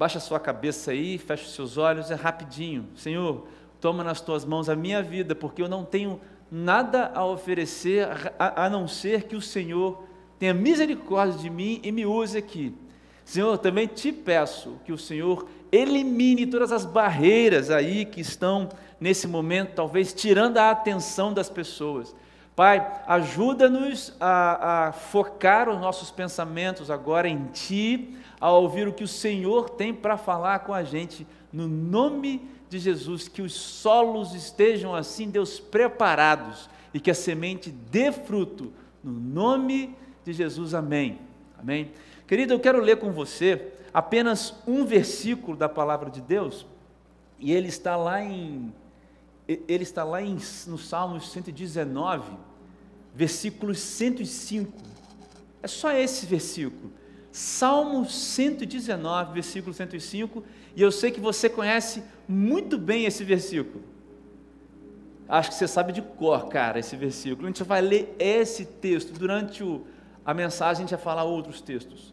Baixa sua cabeça aí, fecha os seus olhos, é rapidinho. Senhor, toma nas tuas mãos a minha vida, porque eu não tenho nada a oferecer a, a não ser que o Senhor tenha misericórdia de mim e me use aqui. Senhor, também te peço que o Senhor elimine todas as barreiras aí que estão nesse momento, talvez tirando a atenção das pessoas. Pai, ajuda-nos a, a, focar os nossos pensamentos agora em Ti, a ouvir o que o Senhor tem para falar com a gente, no nome de Jesus, que os solos estejam assim, Deus, preparados e que a semente dê fruto, no nome de Jesus, amém. Amém. Querido, eu quero ler com você apenas um versículo da palavra de Deus, e ele está lá em ele está lá em, no Salmo 119, versículo 105. É só esse versículo. Salmo 119, versículo 105, e eu sei que você conhece muito bem esse versículo. Acho que você sabe de cor, cara, esse versículo. A gente vai ler esse texto. Durante o, a mensagem, a gente vai falar outros textos.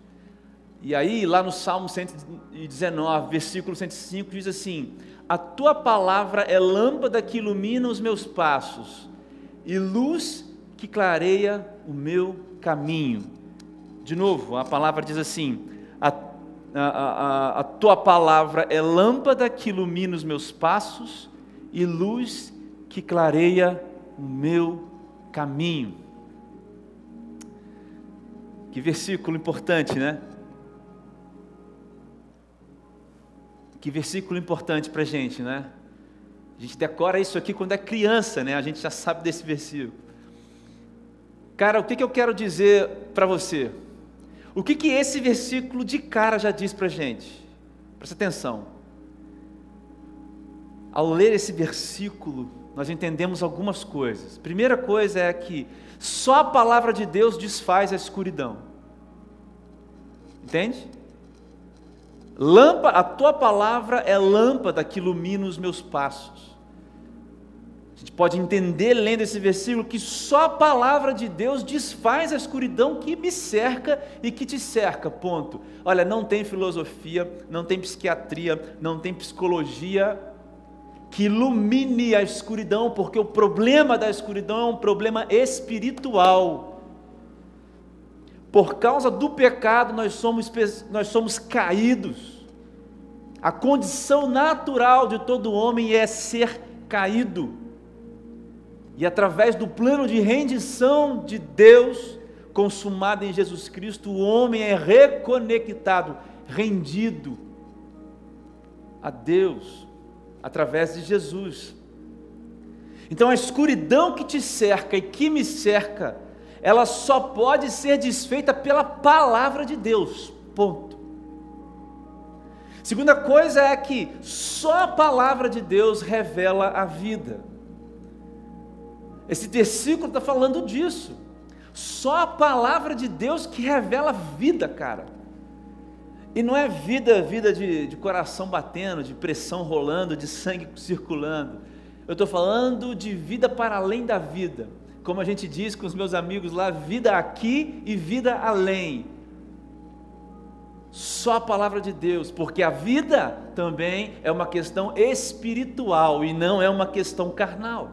E aí, lá no Salmo 119, versículo 105, diz assim: A tua palavra é lâmpada que ilumina os meus passos e luz que clareia o meu caminho. De novo, a palavra diz assim: a, a, a, a tua palavra é lâmpada que ilumina os meus passos e luz que clareia o meu caminho. Que versículo importante, né? Que versículo importante para a gente, né? A gente decora isso aqui quando é criança, né? A gente já sabe desse versículo. Cara, o que, que eu quero dizer para você? O que, que esse versículo de cara já diz para gente? Presta atenção. Ao ler esse versículo, nós entendemos algumas coisas. Primeira coisa é que só a palavra de Deus desfaz a escuridão. Entende? Lâmpada, a tua palavra é lâmpada que ilumina os meus passos. Gente pode entender lendo esse versículo que só a palavra de Deus desfaz a escuridão que me cerca e que te cerca. Ponto. Olha, não tem filosofia, não tem psiquiatria, não tem psicologia que ilumine a escuridão, porque o problema da escuridão é um problema espiritual. Por causa do pecado, nós somos, nós somos caídos. A condição natural de todo homem é ser caído. E através do plano de rendição de Deus, consumado em Jesus Cristo, o homem é reconectado, rendido a Deus, através de Jesus. Então a escuridão que te cerca e que me cerca, ela só pode ser desfeita pela palavra de Deus. Ponto. Segunda coisa é que só a palavra de Deus revela a vida. Esse versículo está falando disso. Só a palavra de Deus que revela vida, cara. E não é vida, vida de, de coração batendo, de pressão rolando, de sangue circulando. Eu estou falando de vida para além da vida como a gente diz com os meus amigos lá, vida aqui e vida além. Só a palavra de Deus, porque a vida também é uma questão espiritual e não é uma questão carnal.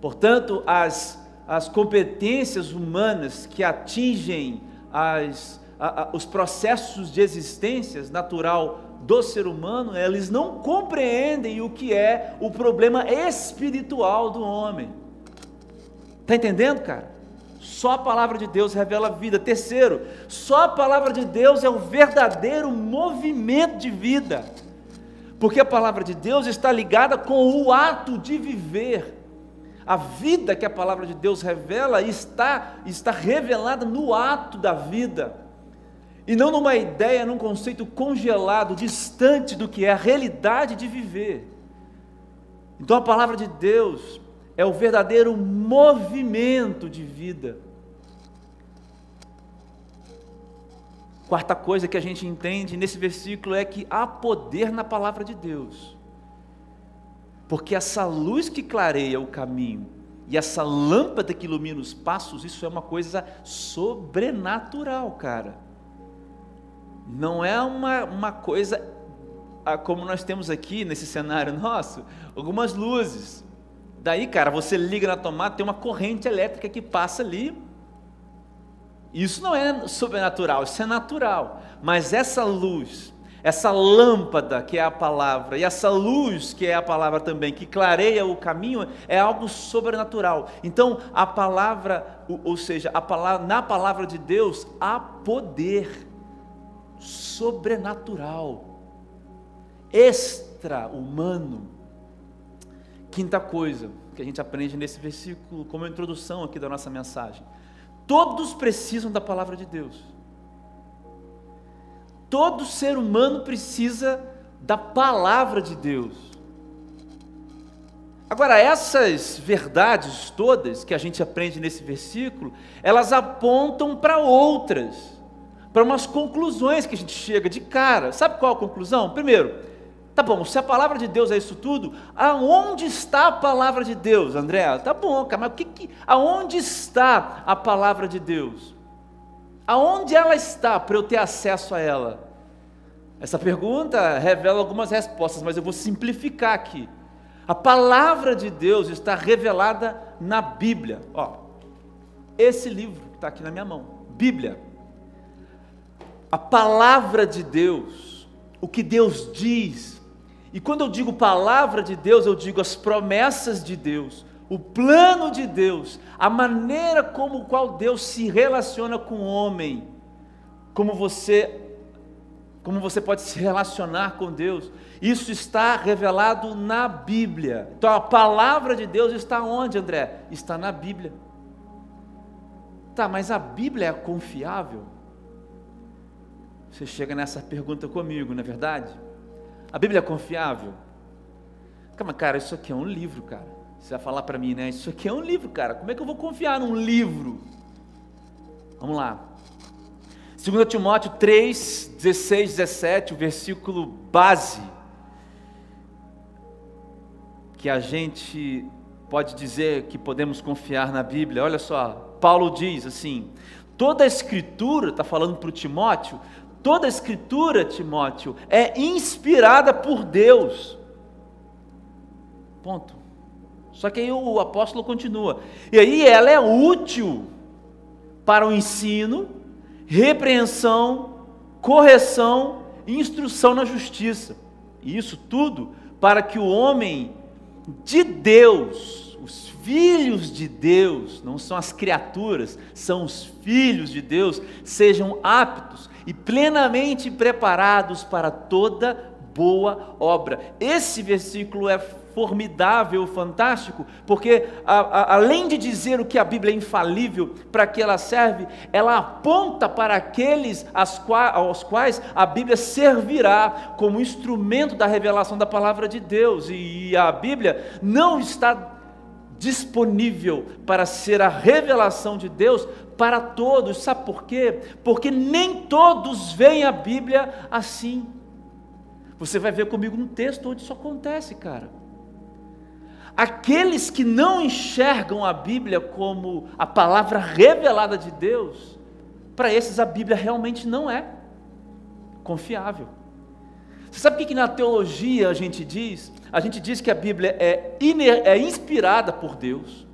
Portanto, as, as competências humanas que atingem as, a, a, os processos de existência natural do ser humano, eles não compreendem o que é o problema espiritual do homem. Está entendendo, cara? Só a palavra de Deus revela a vida. Terceiro, só a palavra de Deus é o verdadeiro movimento de vida. Porque a palavra de Deus está ligada com o ato de viver. A vida que a palavra de Deus revela está, está revelada no ato da vida. E não numa ideia, num conceito congelado, distante do que é a realidade de viver. Então a palavra de Deus é o verdadeiro movimento de vida. Quarta coisa que a gente entende nesse versículo é que há poder na palavra de Deus. Porque essa luz que clareia o caminho e essa lâmpada que ilumina os passos, isso é uma coisa sobrenatural, cara. não é uma, uma coisa como nós temos aqui nesse cenário nosso, algumas luzes. Daí, cara, você liga na tomada, tem uma corrente elétrica que passa ali. Isso não é sobrenatural, isso é natural. Mas essa luz, essa lâmpada que é a palavra, e essa luz que é a palavra também, que clareia o caminho, é algo sobrenatural. Então, a palavra, ou seja, a palavra, na palavra de Deus há poder sobrenatural, extra-humano. Quinta coisa que a gente aprende nesse versículo, como introdução aqui da nossa mensagem: todos precisam da palavra de Deus. Todo ser humano precisa da palavra de Deus. Agora, essas verdades todas que a gente aprende nesse versículo, elas apontam para outras para umas conclusões que a gente chega de cara. Sabe qual a conclusão? Primeiro, tá bom, se a palavra de Deus é isso tudo, aonde está a palavra de Deus, André? Tá bom, cara, mas o que, que aonde está a palavra de Deus? Aonde ela está para eu ter acesso a ela? Essa pergunta revela algumas respostas, mas eu vou simplificar aqui. A palavra de Deus está revelada na Bíblia. Ó, esse livro que está aqui na minha mão, Bíblia a palavra de Deus, o que Deus diz. E quando eu digo palavra de Deus, eu digo as promessas de Deus, o plano de Deus, a maneira como qual Deus se relaciona com o homem, como você como você pode se relacionar com Deus. Isso está revelado na Bíblia. Então a palavra de Deus está onde, André? Está na Bíblia. Tá, mas a Bíblia é confiável? Você chega nessa pergunta comigo, não é verdade? A Bíblia é confiável? Calma, cara, isso aqui é um livro, cara. Você vai falar para mim, né? Isso aqui é um livro, cara. Como é que eu vou confiar num livro? Vamos lá. 2 Timóteo 3, 16, 17, o versículo base, que a gente pode dizer que podemos confiar na Bíblia. Olha só, Paulo diz assim: toda a Escritura, está falando para o Timóteo, Toda a escritura, Timóteo, é inspirada por Deus. Ponto. Só que aí o apóstolo continua. E aí ela é útil para o ensino, repreensão, correção e instrução na justiça. E isso tudo para que o homem de Deus, os filhos de Deus, não são as criaturas, são os filhos de Deus, sejam aptos e plenamente preparados para toda boa obra. Esse versículo é formidável, fantástico, porque a, a, além de dizer o que a Bíblia é infalível, para que ela serve, ela aponta para aqueles aos quais a Bíblia servirá como instrumento da revelação da palavra de Deus. E a Bíblia não está disponível para ser a revelação de Deus para todos. Sabe por quê? Porque nem todos veem a Bíblia assim. Você vai ver comigo um texto onde isso acontece, cara. Aqueles que não enxergam a Bíblia como a palavra revelada de Deus, para esses a Bíblia realmente não é confiável. Você sabe o que, na teologia a gente diz? A gente diz que a Bíblia é, é inspirada por Deus,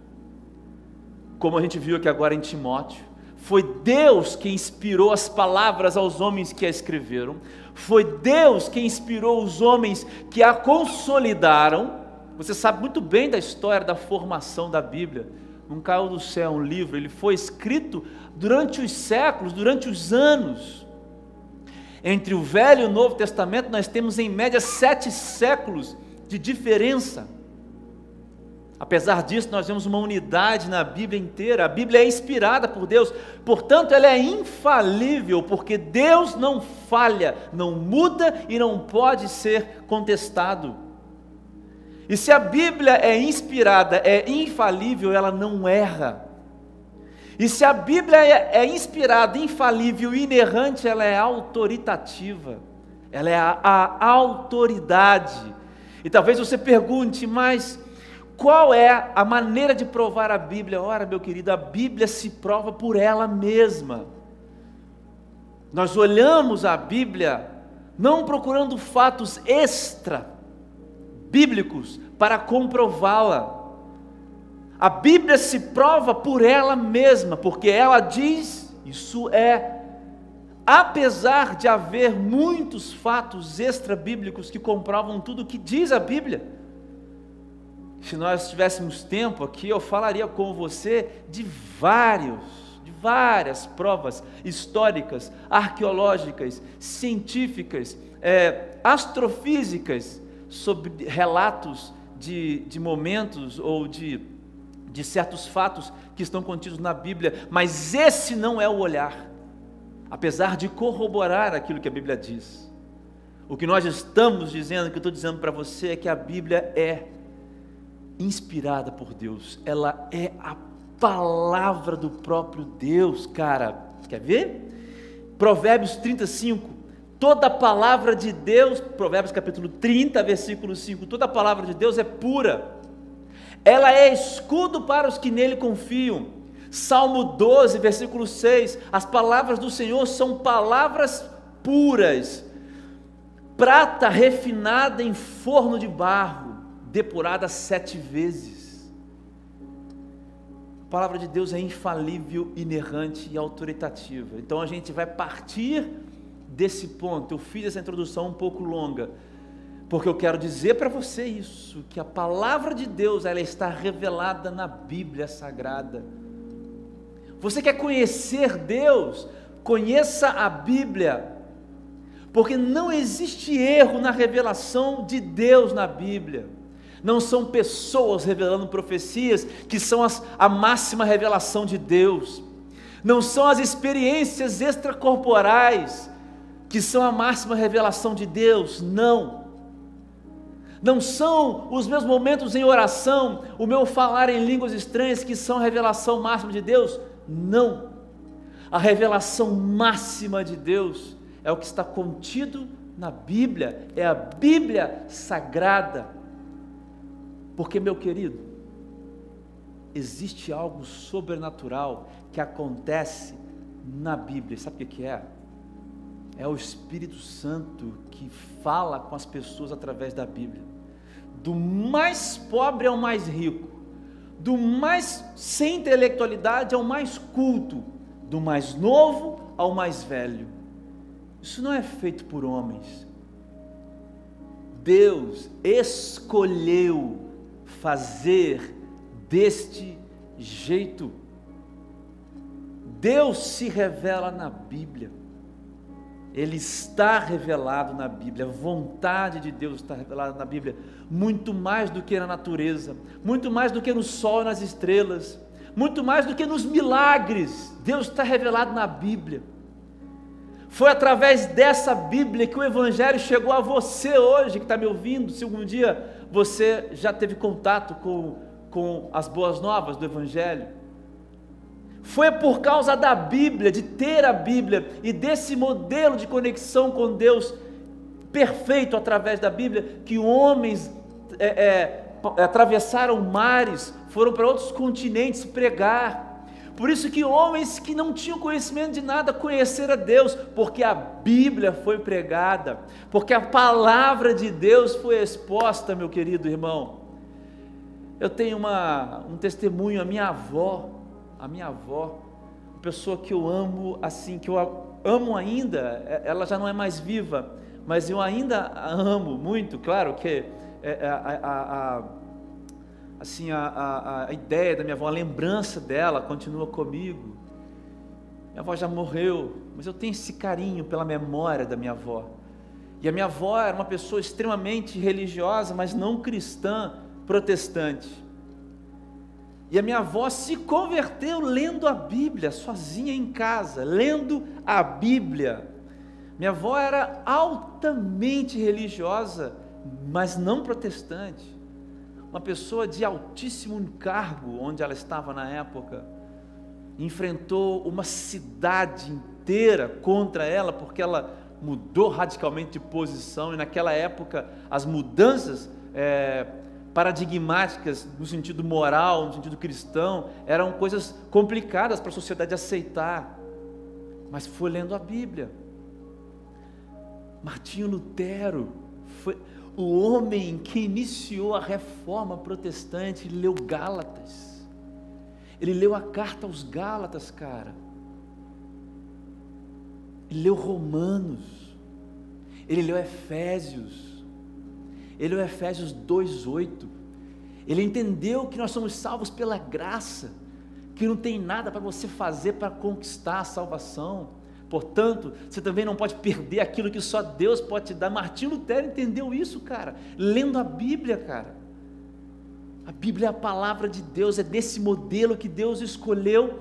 como a gente viu aqui agora em Timóteo. Foi Deus que inspirou as palavras aos homens que a escreveram, foi Deus que inspirou os homens que a consolidaram. Você sabe muito bem da história da formação da Bíblia. Não caiu do céu um livro, ele foi escrito durante os séculos, durante os anos. Entre o Velho e o Novo Testamento, nós temos em média sete séculos de diferença. Apesar disso, nós vemos uma unidade na Bíblia inteira. A Bíblia é inspirada por Deus, portanto, ela é infalível, porque Deus não falha, não muda e não pode ser contestado. E se a Bíblia é inspirada, é infalível, ela não erra. E se a Bíblia é, é inspirada, infalível, inerrante, ela é autoritativa, ela é a, a autoridade. E talvez você pergunte, mas qual é a maneira de provar a Bíblia? Ora, meu querido, a Bíblia se prova por ela mesma. Nós olhamos a Bíblia não procurando fatos extra bíblicos para comprová-la. A Bíblia se prova por ela mesma, porque ela diz, isso é apesar de haver muitos fatos extra-bíblicos que comprovam tudo o que diz a Bíblia. Se nós tivéssemos tempo aqui, eu falaria com você de vários, de várias provas históricas, arqueológicas, científicas, é, astrofísicas, sobre relatos de, de momentos ou de, de certos fatos que estão contidos na Bíblia, mas esse não é o olhar apesar de corroborar aquilo que a Bíblia diz. O que nós estamos dizendo, o que eu estou dizendo para você é que a Bíblia é inspirada por Deus, ela é a palavra do próprio Deus, cara. Quer ver? Provérbios 35. Toda palavra de Deus, Provérbios capítulo 30, versículo 5, toda palavra de Deus é pura. Ela é escudo para os que nele confiam Salmo 12, versículo 6: as palavras do Senhor são palavras puras, prata refinada em forno de barro, depurada sete vezes. A palavra de Deus é infalível, inerrante e autoritativa. Então a gente vai partir desse ponto. Eu fiz essa introdução um pouco longa, porque eu quero dizer para você isso, que a palavra de Deus ela está revelada na Bíblia Sagrada. Você quer conhecer Deus? Conheça a Bíblia, porque não existe erro na revelação de Deus na Bíblia. Não são pessoas revelando profecias que são as, a máxima revelação de Deus. Não são as experiências extracorporais que são a máxima revelação de Deus. Não. Não são os meus momentos em oração, o meu falar em línguas estranhas que são a revelação máxima de Deus. Não. A revelação máxima de Deus é o que está contido na Bíblia, é a Bíblia sagrada. Porque, meu querido, existe algo sobrenatural que acontece na Bíblia. Sabe o que é? É o Espírito Santo que fala com as pessoas através da Bíblia. Do mais pobre ao mais rico, do mais sem intelectualidade ao mais culto, do mais novo ao mais velho. Isso não é feito por homens. Deus escolheu fazer deste jeito. Deus se revela na Bíblia. Ele está revelado na Bíblia, a vontade de Deus está revelada na Bíblia, muito mais do que na natureza, muito mais do que no sol e nas estrelas, muito mais do que nos milagres. Deus está revelado na Bíblia. Foi através dessa Bíblia que o Evangelho chegou a você hoje, que está me ouvindo. Se algum dia você já teve contato com, com as boas novas do Evangelho, foi por causa da Bíblia, de ter a Bíblia e desse modelo de conexão com Deus perfeito através da Bíblia, que homens é, é, atravessaram mares, foram para outros continentes pregar. Por isso que homens que não tinham conhecimento de nada conheceram a Deus, porque a Bíblia foi pregada, porque a palavra de Deus foi exposta, meu querido irmão. Eu tenho uma, um testemunho, a minha avó, a minha avó, uma pessoa que eu amo assim, que eu amo ainda, é, ela já não é mais viva, mas eu ainda a amo muito, claro que é, é, a, a, a, assim, a, a ideia da minha avó, a lembrança dela continua comigo. Minha avó já morreu, mas eu tenho esse carinho pela memória da minha avó. E a minha avó era uma pessoa extremamente religiosa, mas não cristã, protestante. E a minha avó se converteu lendo a Bíblia, sozinha em casa, lendo a Bíblia. Minha avó era altamente religiosa, mas não protestante. Uma pessoa de altíssimo cargo onde ela estava na época. Enfrentou uma cidade inteira contra ela, porque ela mudou radicalmente de posição, e naquela época as mudanças é, paradigmáticas no sentido moral, no sentido cristão, eram coisas complicadas para a sociedade aceitar. Mas foi lendo a Bíblia. Martinho Lutero foi o homem que iniciou a reforma protestante, ele leu Gálatas. Ele leu a carta aos Gálatas, cara. Ele leu Romanos. Ele leu Efésios. Ele leu Efésios 2:8. Ele entendeu que nós somos salvos pela graça, que não tem nada para você fazer para conquistar a salvação Portanto, você também não pode perder aquilo que só Deus pode te dar. Martinho Lutero entendeu isso, cara, lendo a Bíblia, cara. A Bíblia é a palavra de Deus, é desse modelo que Deus escolheu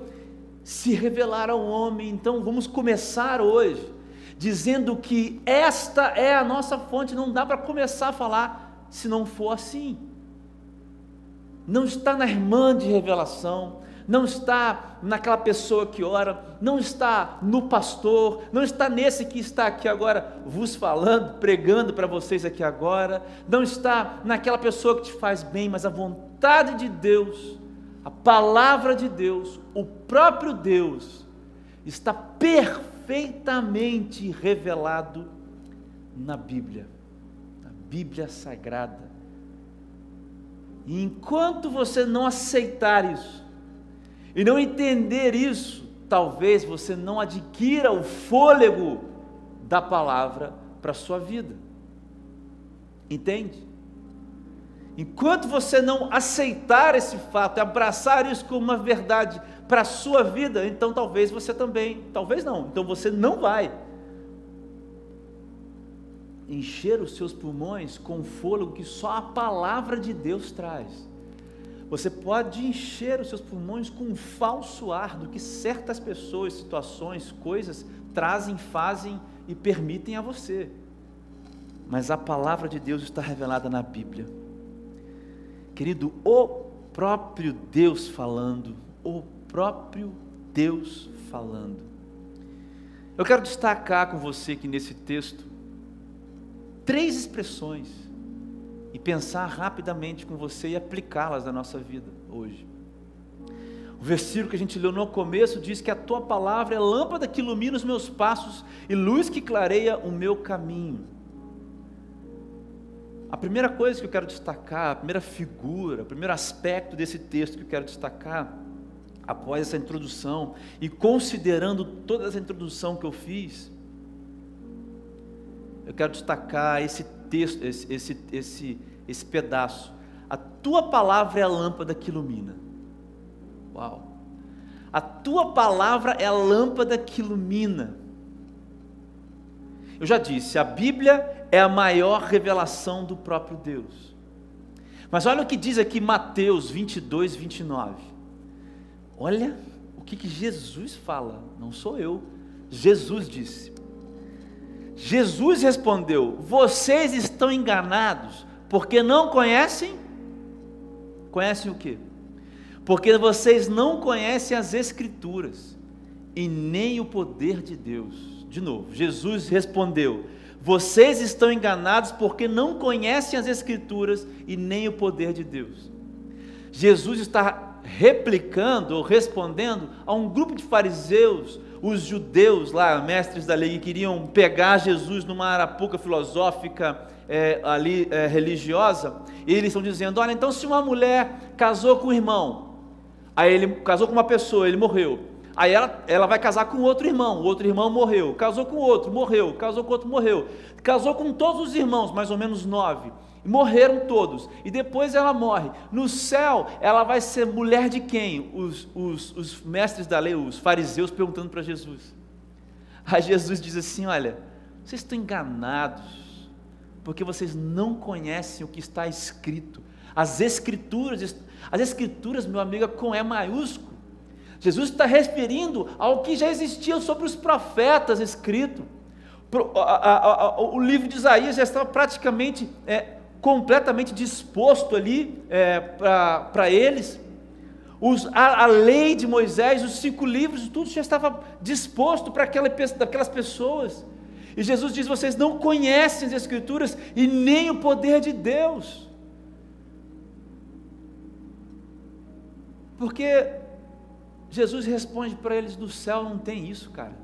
se revelar ao homem. Então, vamos começar hoje dizendo que esta é a nossa fonte, não dá para começar a falar se não for assim. Não está na irmã de revelação, não está naquela pessoa que ora, não está no pastor, não está nesse que está aqui agora vos falando, pregando para vocês aqui agora, não está naquela pessoa que te faz bem, mas a vontade de Deus, a palavra de Deus, o próprio Deus, está perfeitamente revelado na Bíblia, na Bíblia Sagrada. E enquanto você não aceitar isso, e não entender isso, talvez você não adquira o fôlego da palavra para a sua vida. Entende? Enquanto você não aceitar esse fato, abraçar isso como uma verdade para a sua vida, então talvez você também, talvez não, então você não vai encher os seus pulmões com o fôlego que só a palavra de Deus traz. Você pode encher os seus pulmões com um falso ar do que certas pessoas, situações, coisas trazem, fazem e permitem a você. Mas a palavra de Deus está revelada na Bíblia. Querido, o próprio Deus falando, o próprio Deus falando. Eu quero destacar com você aqui nesse texto três expressões e pensar rapidamente com você e aplicá-las na nossa vida hoje. O versículo que a gente leu no começo diz que a tua palavra é lâmpada que ilumina os meus passos e luz que clareia o meu caminho. A primeira coisa que eu quero destacar, a primeira figura, o primeiro aspecto desse texto que eu quero destacar, após essa introdução e considerando toda essa introdução que eu fiz, eu quero destacar esse texto, esse, esse, esse, esse pedaço. A tua palavra é a lâmpada que ilumina. Uau! A tua palavra é a lâmpada que ilumina. Eu já disse, a Bíblia é a maior revelação do próprio Deus. Mas olha o que diz aqui Mateus 22, 29. Olha o que, que Jesus fala, não sou eu. Jesus disse: Jesus respondeu: Vocês estão enganados, porque não conhecem. Conhecem o que? Porque vocês não conhecem as Escrituras e nem o poder de Deus. De novo, Jesus respondeu: Vocês estão enganados porque não conhecem as Escrituras e nem o poder de Deus. Jesus está replicando ou respondendo a um grupo de fariseus os judeus lá, mestres da lei, que queriam pegar Jesus numa arapuca filosófica é, ali é, religiosa, e eles estão dizendo: olha, então se uma mulher casou com um irmão, aí ele casou com uma pessoa, ele morreu. Aí ela, ela vai casar com outro irmão, o outro irmão morreu, casou com outro, morreu, casou com outro, morreu, casou com todos os irmãos, mais ou menos nove morreram todos, e depois ela morre. No céu, ela vai ser mulher de quem? Os, os, os mestres da lei, os fariseus, perguntando para Jesus. Aí Jesus diz assim: Olha, vocês estão enganados, porque vocês não conhecem o que está escrito. As Escrituras, as Escrituras, meu amigo, é com E maiúsculo. Jesus está referindo ao que já existia sobre os profetas escrito. O livro de Isaías já estava praticamente é, completamente disposto ali é, para eles. Os, a, a, lei de Moisés, os cinco livros, tudo já estava disposto para aquela, aquelas pessoas. E Jesus diz: vocês não conhecem as Escrituras e nem o poder de Deus. Porque Jesus responde para eles: no céu não tem isso, cara.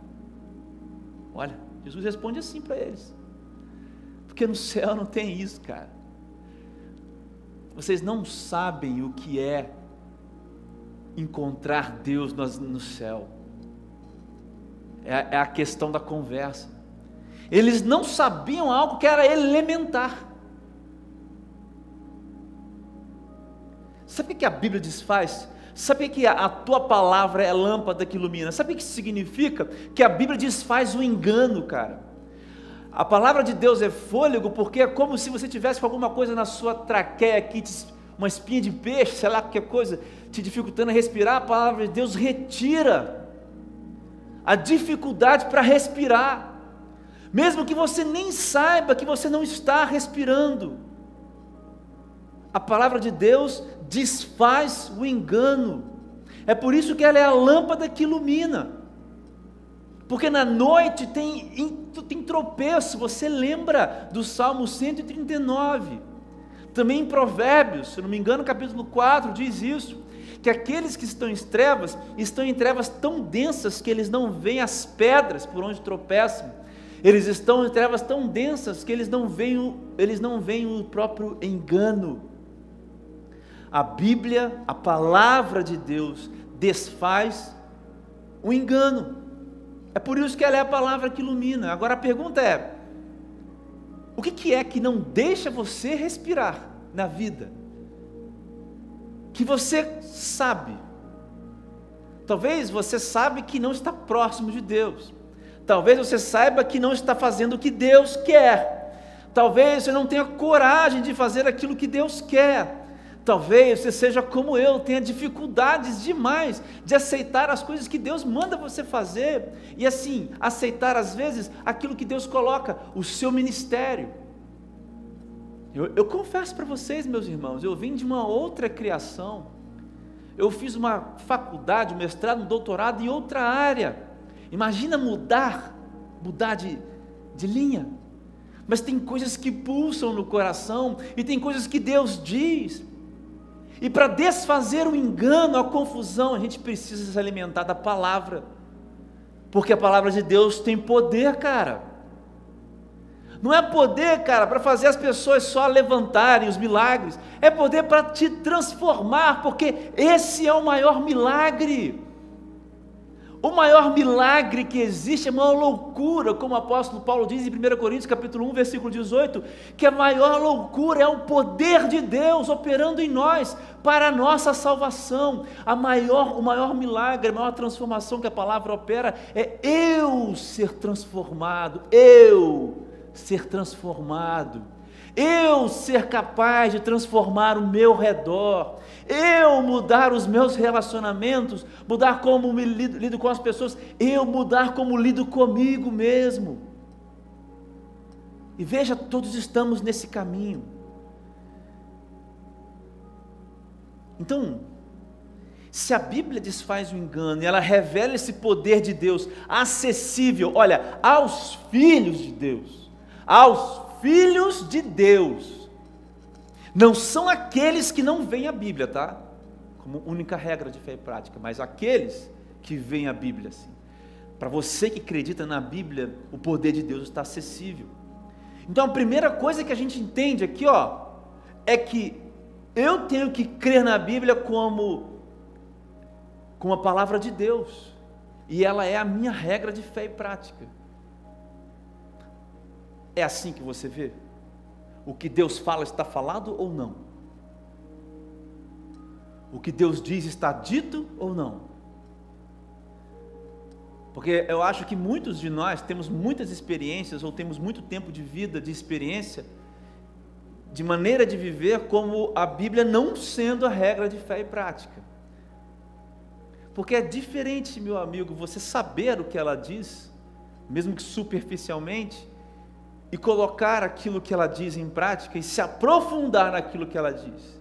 Olha, Jesus responde assim para eles: Porque no céu não tem isso, cara. Vocês não sabem o que é encontrar Deus no céu. É, é a questão da conversa. Eles não sabiam algo que era elementar. Sabe o que a Bíblia desfaz? Sabe que a tua palavra é lâmpada que ilumina? Sabe o que significa? Que a Bíblia desfaz o engano, cara. A palavra de Deus é fôlego porque é como se você tivesse alguma coisa na sua traqueia aqui, uma espinha de peixe, sei lá, qualquer coisa, te dificultando a respirar. A palavra de Deus retira a dificuldade para respirar, mesmo que você nem saiba que você não está respirando. A palavra de Deus desfaz o engano. É por isso que ela é a lâmpada que ilumina. Porque na noite tem, tem tropeço, você lembra do Salmo 139. Também em Provérbios, se não me engano, capítulo 4 diz isso, que aqueles que estão em trevas, estão em trevas tão densas que eles não veem as pedras por onde tropeçam. Eles estão em trevas tão densas que eles não veem o, eles não veem o próprio engano. A Bíblia, a palavra de Deus, desfaz o engano. É por isso que ela é a palavra que ilumina. Agora a pergunta é: o que, é que não deixa você respirar na vida? Que você sabe. Talvez você sabe que não está próximo de Deus. Talvez você saiba que não está fazendo o que Deus quer. Talvez você não tenha coragem de fazer aquilo que Deus quer. Talvez você seja como eu, tenha dificuldades demais de aceitar as coisas que Deus manda você fazer e assim, aceitar às vezes aquilo que Deus coloca, o seu ministério. Eu, eu confesso para vocês, meus irmãos, eu vim de uma outra criação. Eu fiz uma faculdade, um mestrado, um doutorado em outra área. Imagina mudar, mudar de, de linha. Mas tem coisas que pulsam no coração e tem coisas que Deus diz. E para desfazer o engano, a confusão, a gente precisa se alimentar da palavra. Porque a palavra de Deus tem poder, cara. Não é poder, cara, para fazer as pessoas só levantarem os milagres. É poder para te transformar, porque esse é o maior milagre. O maior milagre que existe, a maior loucura, como o apóstolo Paulo diz em 1 Coríntios capítulo 1, versículo 18, que a maior loucura é o poder de Deus operando em nós para a nossa salvação. A maior, o maior milagre, a maior transformação que a palavra opera é eu ser transformado, eu ser transformado eu ser capaz de transformar o meu redor, eu mudar os meus relacionamentos, mudar como me lido, lido com as pessoas, eu mudar como lido comigo mesmo. E veja, todos estamos nesse caminho. Então, se a Bíblia desfaz o engano e ela revela esse poder de Deus acessível, olha, aos filhos de Deus, aos filhos de Deus não são aqueles que não veem a Bíblia, tá? Como única regra de fé e prática, mas aqueles que veem a Bíblia assim. Para você que acredita na Bíblia, o poder de Deus está acessível. Então a primeira coisa que a gente entende aqui, ó, é que eu tenho que crer na Bíblia como como a palavra de Deus. E ela é a minha regra de fé e prática. É assim que você vê? O que Deus fala está falado ou não? O que Deus diz está dito ou não? Porque eu acho que muitos de nós temos muitas experiências ou temos muito tempo de vida, de experiência, de maneira de viver como a Bíblia não sendo a regra de fé e prática. Porque é diferente, meu amigo, você saber o que ela diz, mesmo que superficialmente, e colocar aquilo que ela diz em prática e se aprofundar naquilo que ela diz.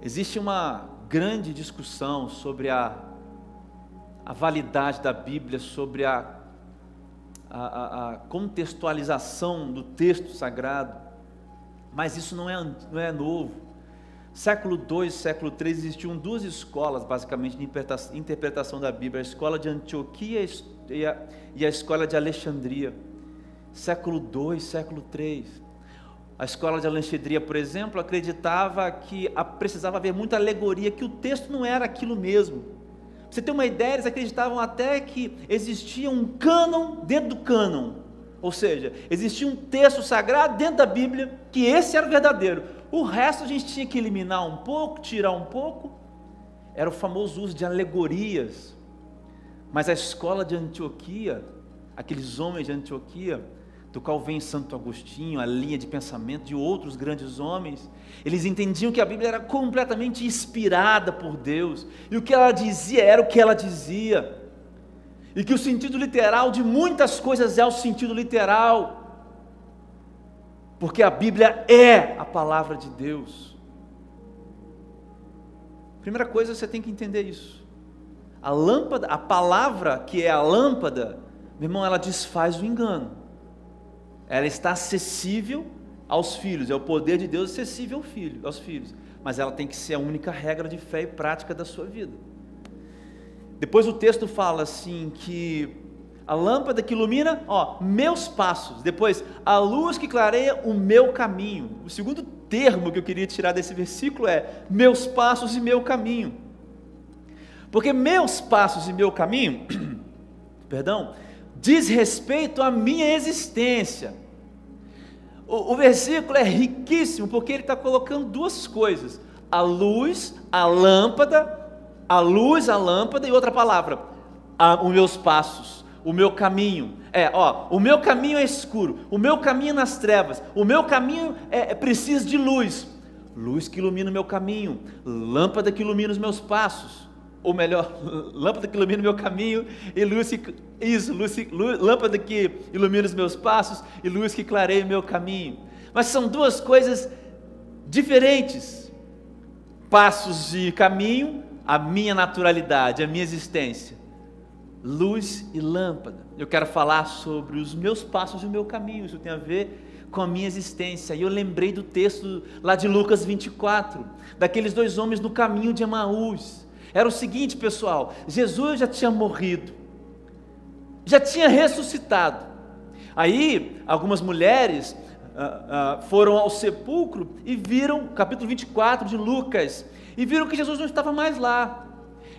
Existe uma grande discussão sobre a, a validade da Bíblia, sobre a, a, a, contextualização do texto sagrado, mas isso não é, não é novo. Século II, século III existiam duas escolas, basicamente, de interpretação da Bíblia: a escola de Antioquia e a, escola de Alexandria. Século II, século III. A escola de Alexandria, por exemplo, acreditava que precisava haver muita alegoria, que o texto não era aquilo mesmo. Pra você ter uma ideia, eles acreditavam até que existia um cânon dentro do cânon. Ou seja, existia um texto sagrado dentro da Bíblia, que esse era o verdadeiro. O resto a gente tinha que eliminar um pouco, tirar um pouco. Era o famoso uso de alegorias. Mas a escola de Antioquia, aqueles homens de Antioquia, do qual vem Santo Agostinho, a linha de pensamento de outros grandes homens, eles entendiam que a Bíblia era completamente inspirada por Deus, e o que ela dizia era o que ela dizia, e que o sentido literal de muitas coisas é o sentido literal, porque a Bíblia é a palavra de Deus. Primeira coisa, você tem que entender isso. A lâmpada, a palavra que é a lâmpada, meu irmão, ela desfaz o engano. Ela está acessível aos filhos, é o poder de Deus acessível ao filho, aos filhos. Mas ela tem que ser a única regra de fé e prática da sua vida. Depois o texto fala assim que a lâmpada que ilumina, ó, meus passos. Depois, a luz que clareia o meu caminho. O segundo termo que eu queria tirar desse versículo é meus passos e meu caminho. Porque meus passos e meu caminho, perdão, diz respeito à minha existência. O, o versículo é riquíssimo porque ele está colocando duas coisas: a luz, a lâmpada, a luz, a lâmpada e outra palavra, a, os meus passos o meu caminho. É, ó, o meu caminho é escuro, o meu caminho é nas trevas, o meu caminho é, é preciso de luz. Luz que ilumina o meu caminho, lâmpada que ilumina os meus passos. Ou melhor, lâmpada que ilumina o meu caminho e luz que, isso, luz, luz, lâmpada que ilumina os meus passos e luz que clareia o meu caminho. Mas são duas coisas diferentes. Passos de caminho, a minha naturalidade, a minha existência luz e lâmpada. Eu quero falar sobre os meus passos e o meu caminho. Isso tem a ver com a minha existência. E eu lembrei do texto lá de Lucas 24, daqueles dois homens no caminho de Emaús. Era o seguinte, pessoal: Jesus já tinha morrido, já tinha ressuscitado. Aí, algumas mulheres ah, ah, foram ao sepulcro e viram, capítulo 24 de Lucas, e viram que Jesus não estava mais lá.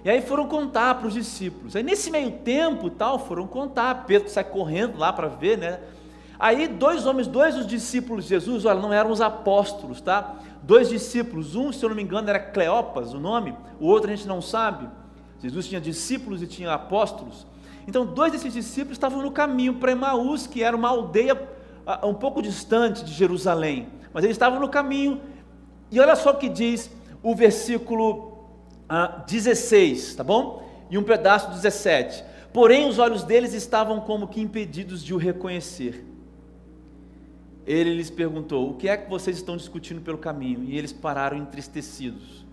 E aí foram contar para os discípulos. Aí nesse meio tempo, tal, foram contar. Pedro sai correndo lá para ver, né? Aí dois homens, dois dos discípulos de Jesus, olha, não eram os apóstolos, tá? Dois discípulos, um, se eu não me engano, era Cleopas, o nome, o outro a gente não sabe. Jesus tinha discípulos e tinha apóstolos. Então, dois desses discípulos estavam no caminho para Emaús, que era uma aldeia uh, um pouco distante de Jerusalém. Mas eles estavam no caminho. E olha só o que diz o versículo 16, tá bom? E um pedaço 17. Porém, os olhos deles estavam como que impedidos de o reconhecer. Ele lhes perguntou: O que é que vocês estão discutindo pelo caminho? E eles pararam entristecidos.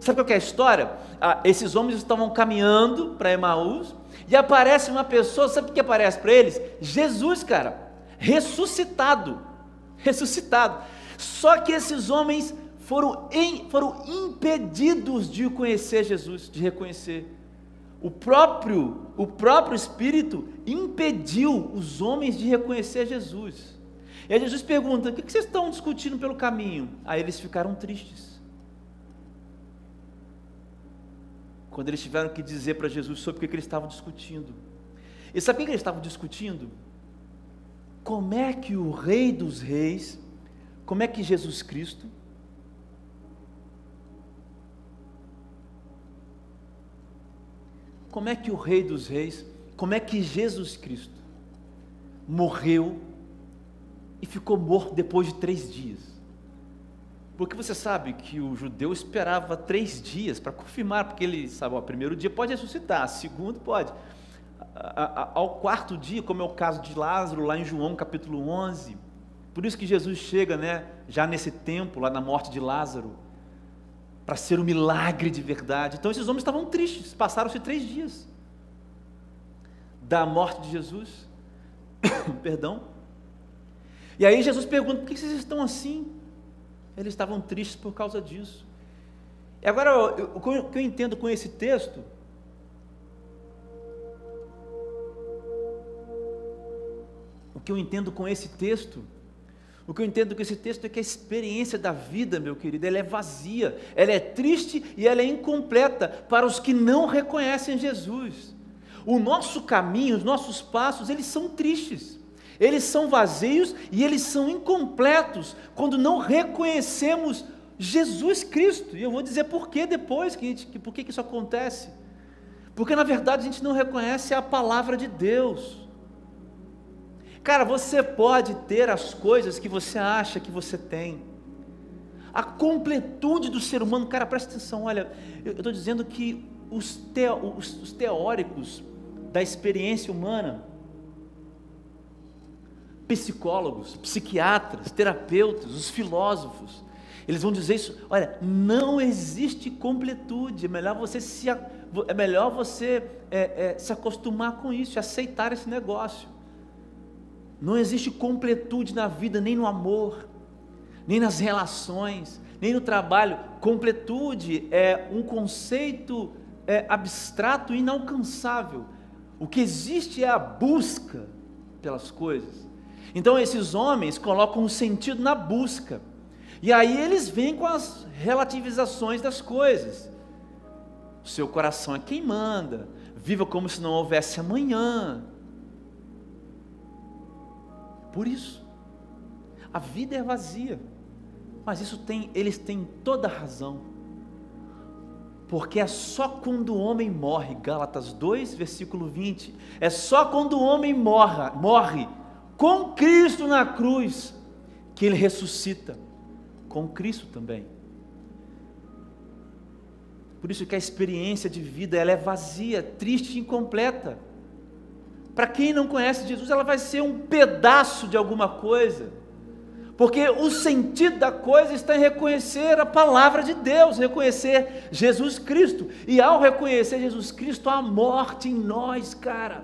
Sabe qual é a história? Ah, esses homens estavam caminhando para Emaús e aparece uma pessoa, sabe o que aparece para eles? Jesus, cara, ressuscitado. Ressuscitado. Só que esses homens foram, em, foram impedidos de conhecer Jesus, de reconhecer. O próprio, o próprio Espírito impediu os homens de reconhecer Jesus. E aí Jesus pergunta: o que vocês estão discutindo pelo caminho? Aí eles ficaram tristes. Quando eles tiveram que dizer para Jesus sobre o que eles estavam discutindo. E sabe o que eles estavam discutindo? Como é que o Rei dos Reis, como é que Jesus Cristo, como é que o Rei dos Reis, como é que Jesus Cristo morreu e ficou morto depois de três dias? Porque você sabe que o judeu esperava três dias para confirmar, porque ele sabe, o primeiro dia pode ressuscitar, segundo pode. Ao quarto dia, como é o caso de Lázaro, lá em João capítulo 11, por isso que Jesus chega, né, já nesse tempo, lá na morte de Lázaro, para ser um milagre de verdade. Então esses homens estavam tristes, passaram-se três dias da morte de Jesus. Perdão. E aí Jesus pergunta: por que vocês estão assim? Eles estavam tristes por causa disso. Agora, o que eu entendo com esse texto o que eu entendo com esse texto, o que eu entendo com esse texto é que a experiência da vida, meu querido, ela é vazia, ela é triste e ela é incompleta para os que não reconhecem Jesus. O nosso caminho, os nossos passos, eles são tristes, eles são vazios e eles são incompletos quando não reconhecemos Jesus Cristo. E eu vou dizer por que depois, que, por que isso acontece. Porque na verdade a gente não reconhece a palavra de Deus. Cara, você pode ter as coisas que você acha que você tem. A completude do ser humano, cara, presta atenção, olha, eu estou dizendo que os, os, os teóricos da experiência humana, psicólogos, psiquiatras, terapeutas, os filósofos, eles vão dizer isso, olha, não existe completude, é melhor você se, é melhor você é, é, se acostumar com isso, aceitar esse negócio. Não existe completude na vida, nem no amor, nem nas relações, nem no trabalho. Completude é um conceito é, abstrato e inalcançável. O que existe é a busca pelas coisas. Então esses homens colocam um sentido na busca. E aí eles vêm com as relativizações das coisas. O seu coração é quem manda. Viva como se não houvesse amanhã. Por isso, a vida é vazia. Mas isso tem, eles têm toda a razão. Porque é só quando o homem morre, Gálatas 2, versículo 20, é só quando o homem morra, morre com Cristo na cruz que ele ressuscita com Cristo também. Por isso que a experiência de vida ela é vazia, triste e incompleta. Para quem não conhece Jesus, ela vai ser um pedaço de alguma coisa. Porque o sentido da coisa está em reconhecer a palavra de Deus, reconhecer Jesus Cristo. E ao reconhecer Jesus Cristo, a morte em nós, cara.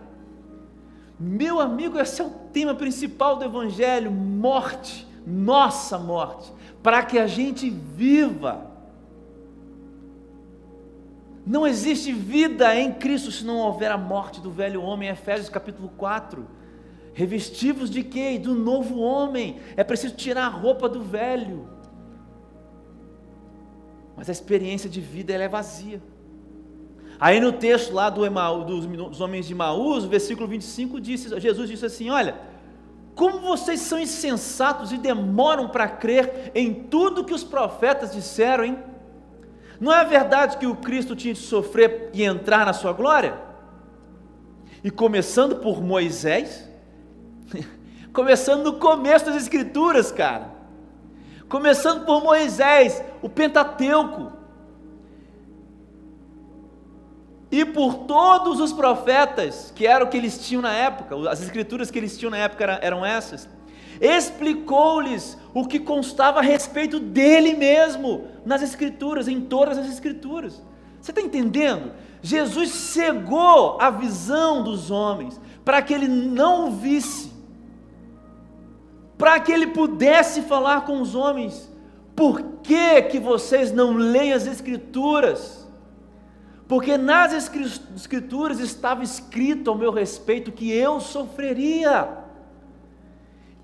Meu amigo, esse é o tema principal do Evangelho: morte, nossa morte, para que a gente viva. Não existe vida em Cristo se não houver a morte do velho homem, Efésios capítulo 4. Revestivos de quê? Do novo homem. É preciso tirar a roupa do velho. Mas a experiência de vida ela é vazia. Aí no texto lá do Emaú, dos, dos homens de Maús, versículo 25 disse, Jesus disse assim: Olha, como vocês são insensatos e demoram para crer em tudo que os profetas disseram, hein? Não é verdade que o Cristo tinha de sofrer e entrar na sua glória? E começando por Moisés, começando no começo das Escrituras, cara, começando por Moisés, o Pentateuco, e por todos os profetas, que era o que eles tinham na época, as escrituras que eles tinham na época eram essas, explicou-lhes o que constava a respeito dele mesmo, nas Escrituras, em todas as Escrituras. Você está entendendo? Jesus cegou a visão dos homens, para que ele não visse, para que ele pudesse falar com os homens. Por que, que vocês não leem as Escrituras? Porque nas Escrituras estava escrito ao meu respeito que eu sofreria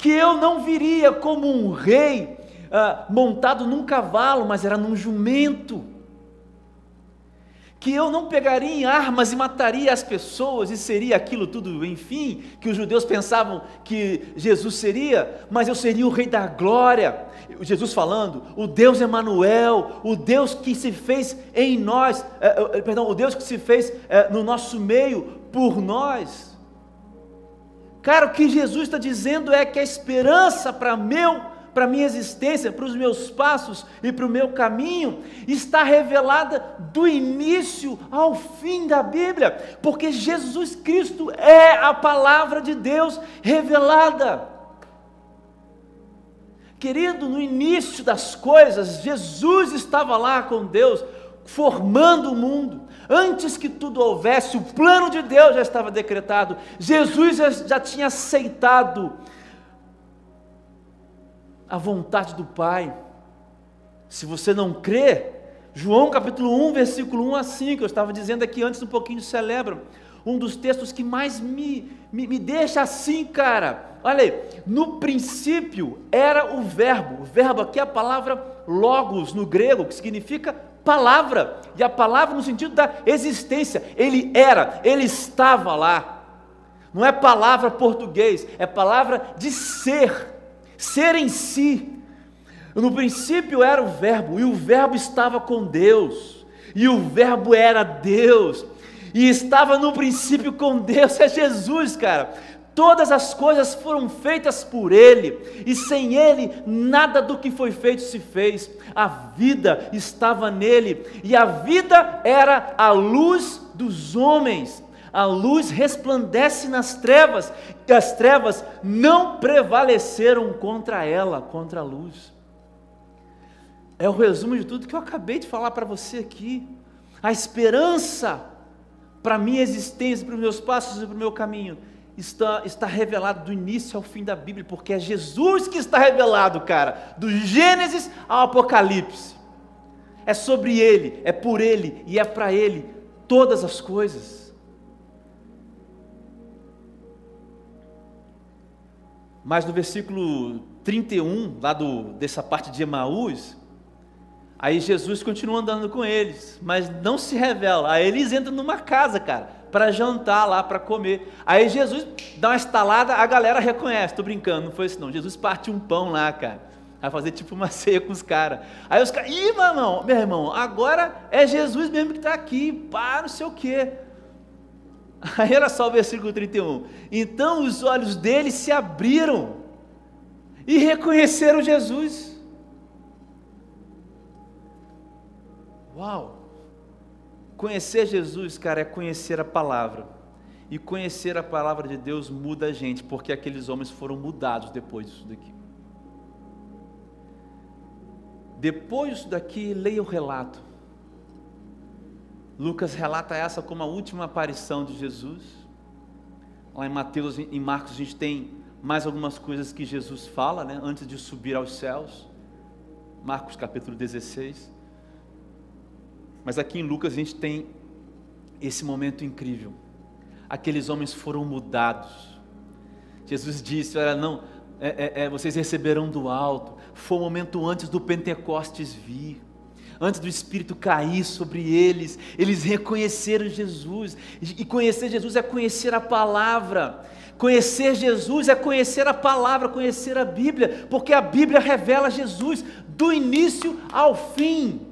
que eu não viria como um rei uh, montado num cavalo, mas era num jumento, que eu não pegaria em armas e mataria as pessoas e seria aquilo tudo, enfim, que os judeus pensavam que Jesus seria, mas eu seria o rei da glória. Jesus falando, o Deus Emanuel, o Deus que se fez em nós, eh, eh, perdão, o Deus que se fez eh, no nosso meio por nós. Cara, o que Jesus está dizendo é que a esperança para meu, para minha existência, para os meus passos e para o meu caminho está revelada do início ao fim da Bíblia, porque Jesus Cristo é a palavra de Deus revelada. Querido, no início das coisas, Jesus estava lá com Deus, formando o mundo. Antes que tudo houvesse, o plano de Deus já estava decretado. Jesus já tinha aceitado a vontade do Pai. Se você não crê, João capítulo 1, versículo 1 a 5, eu estava dizendo aqui antes um pouquinho celebra, um dos textos que mais me, me, me deixa assim, cara. Olha aí, no princípio era o verbo, o verbo aqui é a palavra logos no grego, que significa palavra, e a palavra no sentido da existência, ele era, ele estava lá. Não é palavra português, é palavra de ser, ser em si. No princípio era o Verbo, e o Verbo estava com Deus, e o Verbo era Deus, e estava no princípio com Deus, é Jesus, cara. Todas as coisas foram feitas por Ele, e sem Ele nada do que foi feito se fez. A vida estava nele, e a vida era a luz dos homens. A luz resplandece nas trevas, e as trevas não prevaleceram contra ela, contra a luz. É o resumo de tudo que eu acabei de falar para você aqui. A esperança para minha existência, para os meus passos e para o meu caminho está, está revelado do início ao fim da Bíblia, porque é Jesus que está revelado, cara, do Gênesis ao Apocalipse. É sobre Ele, é por Ele e é para Ele todas as coisas. Mas no versículo 31, lá do, dessa parte de Emaús, Aí Jesus continua andando com eles, mas não se revela. Aí eles entram numa casa, cara, para jantar lá, para comer. Aí Jesus dá uma estalada, a galera reconhece. Tô brincando, não foi isso não. Jesus parte um pão lá, cara. Vai fazer tipo uma ceia com os caras. Aí os caras, ih, meu irmão, meu irmão, agora é Jesus mesmo que está aqui, pá, não sei o quê. Aí era só o versículo 31. Então os olhos deles se abriram e reconheceram Jesus. Uau! Conhecer Jesus, cara, é conhecer a palavra. E conhecer a palavra de Deus muda a gente, porque aqueles homens foram mudados depois disso daqui. Depois disso daqui, leia o relato. Lucas relata essa como a última aparição de Jesus. Lá em Mateus e Marcos a gente tem mais algumas coisas que Jesus fala, né, antes de subir aos céus. Marcos capítulo 16. Mas aqui em Lucas a gente tem esse momento incrível. Aqueles homens foram mudados. Jesus disse: Olha, não, é, é, é, vocês receberão do alto. Foi o momento antes do Pentecostes vir, antes do Espírito cair sobre eles. Eles reconheceram Jesus. E conhecer Jesus é conhecer a palavra. Conhecer Jesus é conhecer a palavra, conhecer a Bíblia, porque a Bíblia revela Jesus do início ao fim.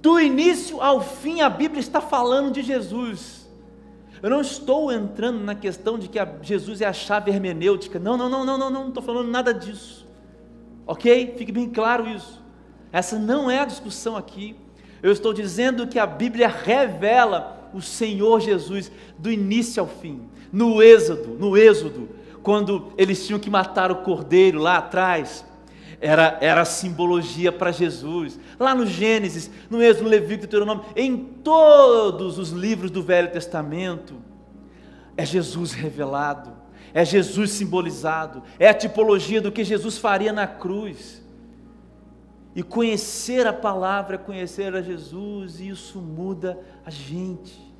Do início ao fim, a Bíblia está falando de Jesus. Eu não estou entrando na questão de que Jesus é a chave hermenêutica. Não, não, não, não, não, não, não estou falando nada disso. Ok? Fique bem claro isso. Essa não é a discussão aqui. Eu estou dizendo que a Bíblia revela o Senhor Jesus do início ao fim. No Êxodo, no Êxodo, quando eles tinham que matar o cordeiro lá atrás, era, era simbologia para Jesus. Lá no Gênesis, no Êxodo, Levítico, Deuteronômio, em todos os livros do Velho Testamento, é Jesus revelado, é Jesus simbolizado, é a tipologia do que Jesus faria na cruz. E conhecer a palavra conhecer a Jesus, e isso muda a gente.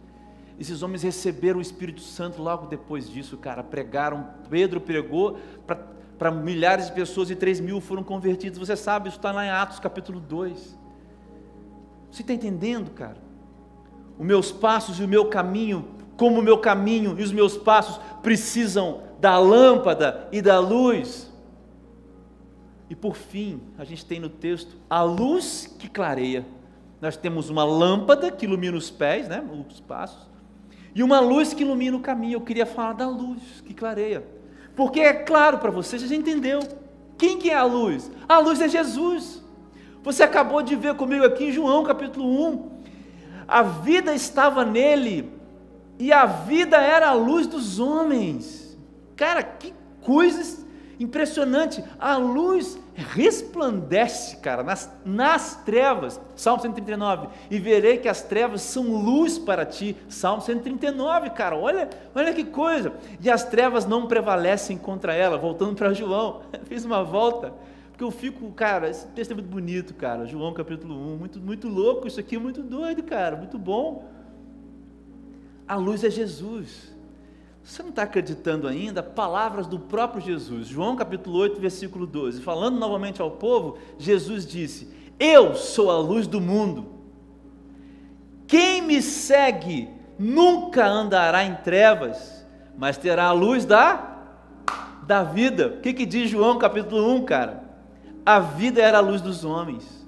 Esses homens receberam o Espírito Santo logo depois disso, cara. Pregaram, Pedro pregou para para milhares de pessoas e 3 mil foram convertidos. Você sabe, isso está lá em Atos capítulo 2. Você está entendendo, cara? Os meus passos e o meu caminho, como o meu caminho e os meus passos precisam da lâmpada e da luz. E por fim, a gente tem no texto a luz que clareia. Nós temos uma lâmpada que ilumina os pés, né, os passos, e uma luz que ilumina o caminho. Eu queria falar da luz que clareia. Porque é claro para você, você já entendeu. Quem que é a luz? A luz é Jesus. Você acabou de ver comigo aqui em João capítulo 1. A vida estava nele e a vida era a luz dos homens. Cara, que coisas impressionante. A luz resplandece, cara, nas, nas trevas. Salmo 139. E verei que as trevas são luz para ti. Salmo 139, cara. Olha, olha que coisa. E as trevas não prevalecem contra ela. Voltando para João, fiz uma volta. porque eu fico, cara, esse texto é muito bonito, cara. João capítulo 1, muito, muito louco, isso aqui é muito doido, cara, muito bom. A luz é Jesus. Você não está acreditando ainda? Palavras do próprio Jesus. João capítulo 8, versículo 12. Falando novamente ao povo, Jesus disse: Eu sou a luz do mundo. Quem me segue nunca andará em trevas, mas terá a luz da, da vida. O que, que diz João capítulo 1, cara? A vida era a luz dos homens.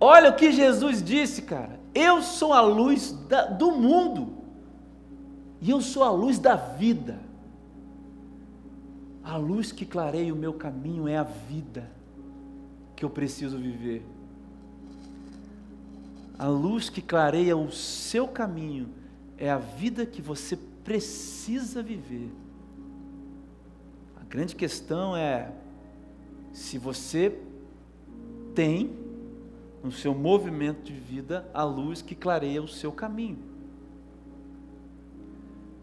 Olha o que Jesus disse, cara. Eu sou a luz da, do mundo. E eu sou a luz da vida. A luz que clareia o meu caminho é a vida que eu preciso viver. A luz que clareia o seu caminho é a vida que você precisa viver. A grande questão é se você tem no seu movimento de vida a luz que clareia o seu caminho.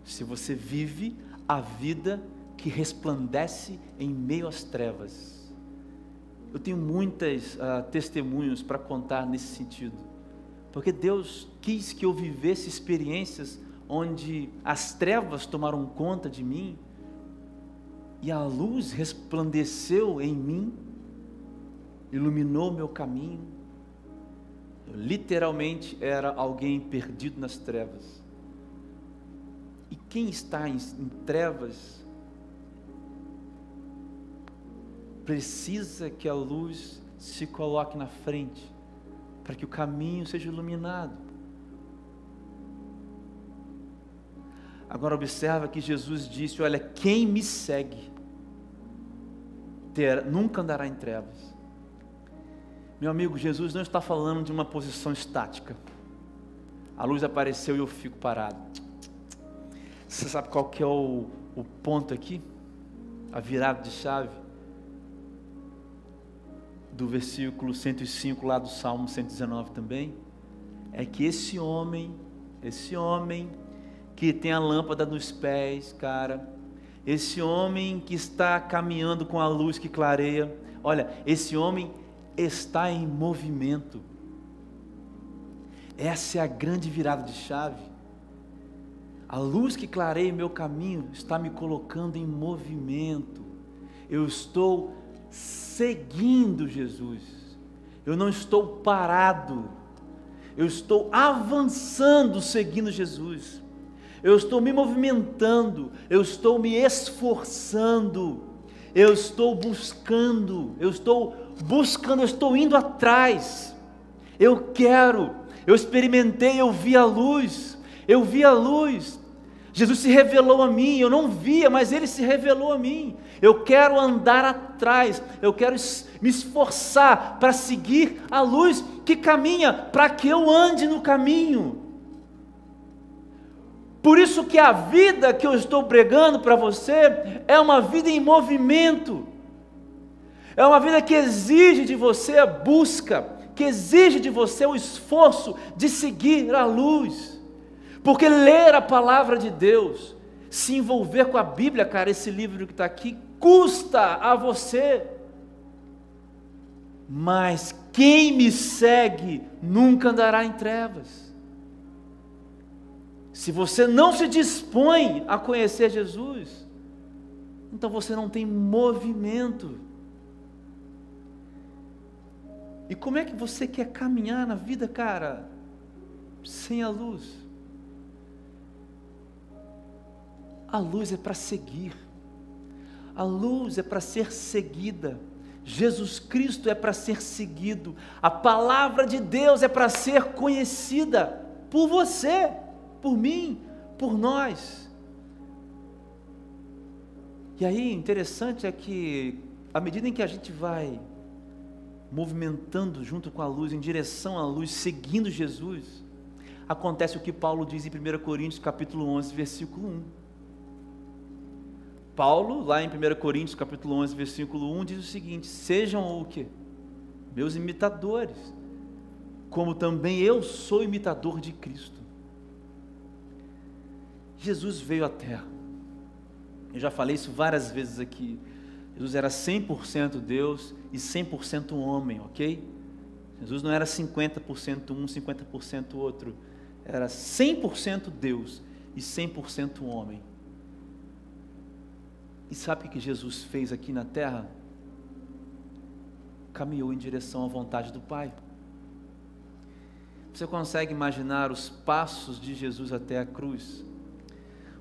Se você vive a vida que resplandece em meio às trevas. Eu tenho muitos uh, testemunhos para contar nesse sentido. Porque Deus quis que eu vivesse experiências onde as trevas tomaram conta de mim e a luz resplandeceu em mim, iluminou meu caminho. Eu literalmente era alguém perdido nas trevas. Quem está em, em trevas precisa que a luz se coloque na frente para que o caminho seja iluminado. Agora observa que Jesus disse: Olha, quem me segue nunca andará em trevas. Meu amigo, Jesus não está falando de uma posição estática. A luz apareceu e eu fico parado. Você sabe qual que é o, o ponto aqui? A virada de chave? do versículo 105 lá do Salmo 119 também, é que esse homem, esse homem que tem a lâmpada nos pés, cara, esse homem que está caminhando com a luz que clareia, olha, esse homem está em movimento. Essa é a grande virada de chave. A luz que clareia meu caminho está me colocando em movimento. Eu estou seguindo Jesus. Eu não estou parado. Eu estou avançando seguindo Jesus. Eu estou me movimentando, eu estou me esforçando. Eu estou buscando, eu estou buscando, eu estou indo atrás. Eu quero, eu experimentei, eu vi a luz, eu vi a luz. Jesus se revelou a mim, eu não via, mas ele se revelou a mim. Eu quero andar atrás, eu quero me esforçar para seguir a luz que caminha, para que eu ande no caminho. Por isso que a vida que eu estou pregando para você é uma vida em movimento. É uma vida que exige de você a busca, que exige de você o esforço de seguir a luz. Porque ler a palavra de Deus, se envolver com a Bíblia, cara, esse livro que está aqui, custa a você. Mas quem me segue nunca andará em trevas. Se você não se dispõe a conhecer Jesus, então você não tem movimento. E como é que você quer caminhar na vida, cara, sem a luz? A luz é para seguir, a luz é para ser seguida, Jesus Cristo é para ser seguido, a palavra de Deus é para ser conhecida por você, por mim, por nós. E aí, interessante é que, à medida em que a gente vai movimentando junto com a luz, em direção à luz, seguindo Jesus, acontece o que Paulo diz em 1 Coríntios capítulo 11, versículo 1. Paulo, lá em 1 Coríntios, capítulo 11, versículo 1, diz o seguinte: Sejam o que? Meus imitadores, como também eu sou imitador de Cristo. Jesus veio à terra. Eu já falei isso várias vezes aqui. Jesus era 100% Deus e 100% homem, ok? Jesus não era 50% um, 50% outro. Era 100% Deus e 100% homem. E sabe o que Jesus fez aqui na terra? Caminhou em direção à vontade do Pai. Você consegue imaginar os passos de Jesus até a cruz?